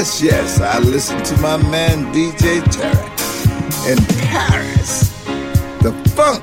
Yes, yes, I listen to my man DJ Tarek in Paris. The funk,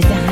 végétarien.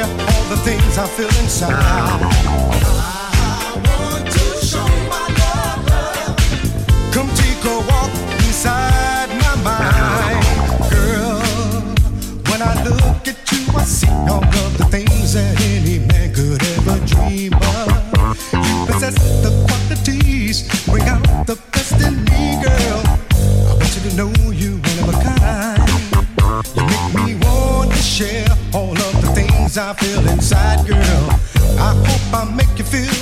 share all the things I feel inside. I want to show my love. love. Come take a walk inside my mind, girl. When I look at you, I see all of the things that any man could ever dream of. I feel inside, girl. I hope I make you feel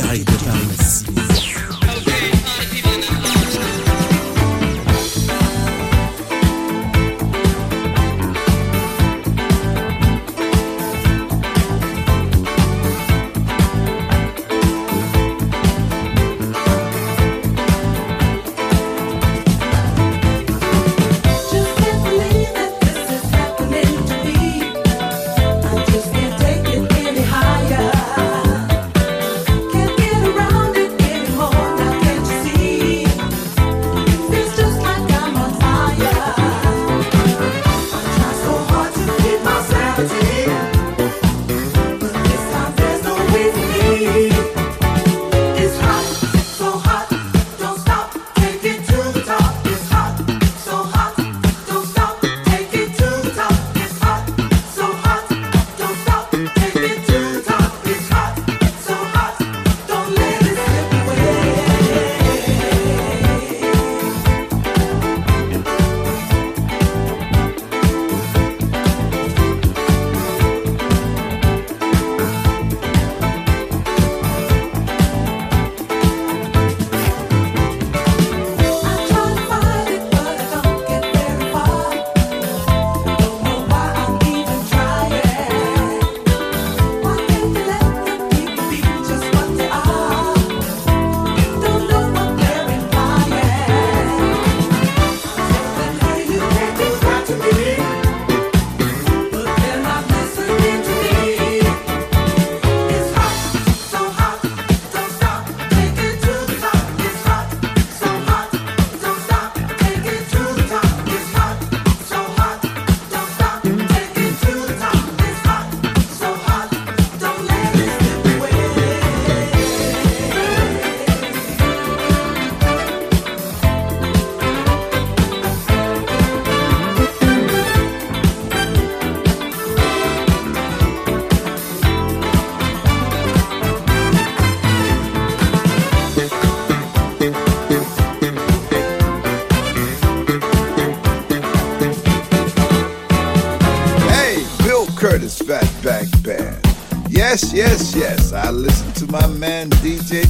pareil de Yes, yes, yes, I listen to my man DJ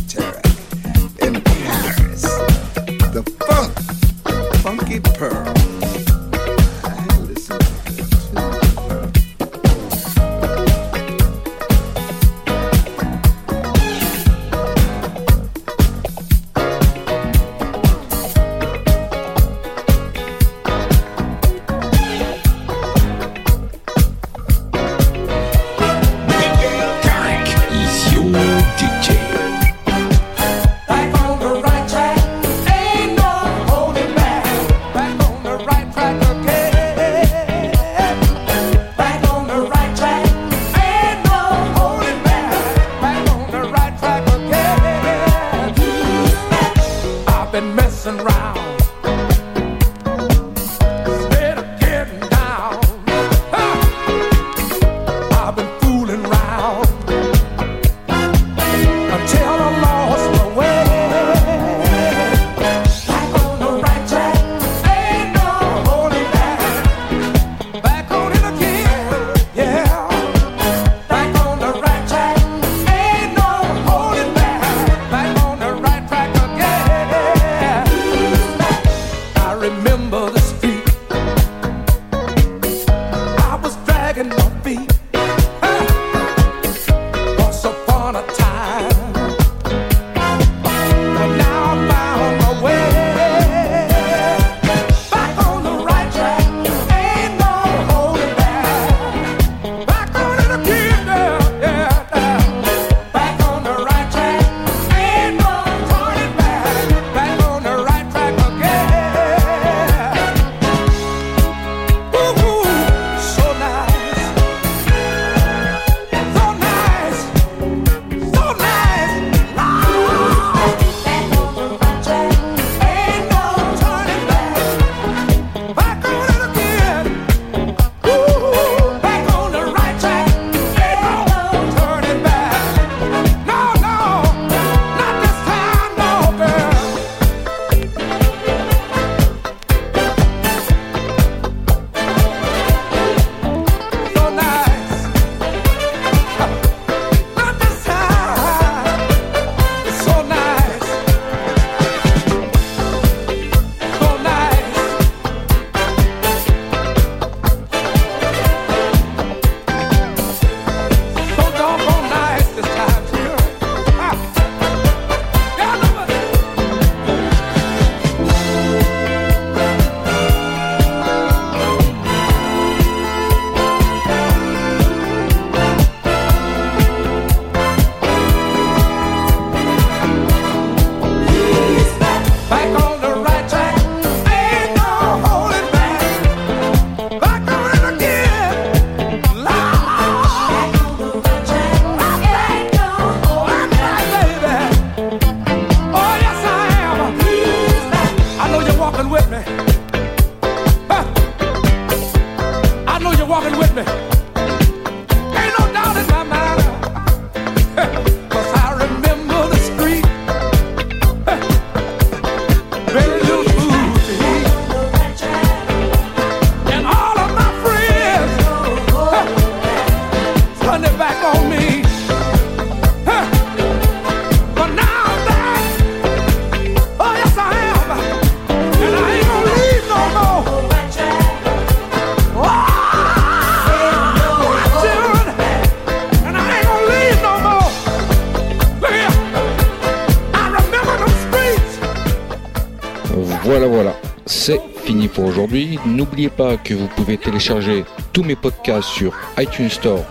vous pouvez télécharger tous mes podcasts sur iTunes Store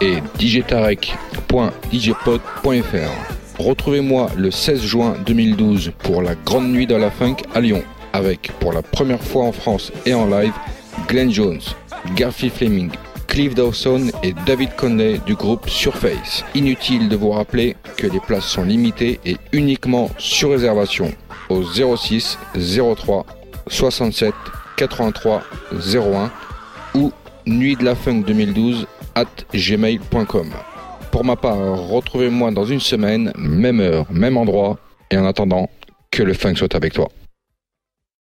et digitarec.djpod.fr. Retrouvez-moi le 16 juin 2012 pour la Grande Nuit de la Funk à Lyon avec pour la première fois en France et en live Glenn Jones, Garfield Fleming, Cliff Dawson et David Conley du groupe Surface. Inutile de vous rappeler que les places sont limitées et uniquement sur réservation au 06 03 67 83 01 ou nuit de la funk 2012 at gmail.com. Pour ma part, retrouvez-moi dans une semaine, même heure, même endroit, et en attendant, que le funk soit avec toi.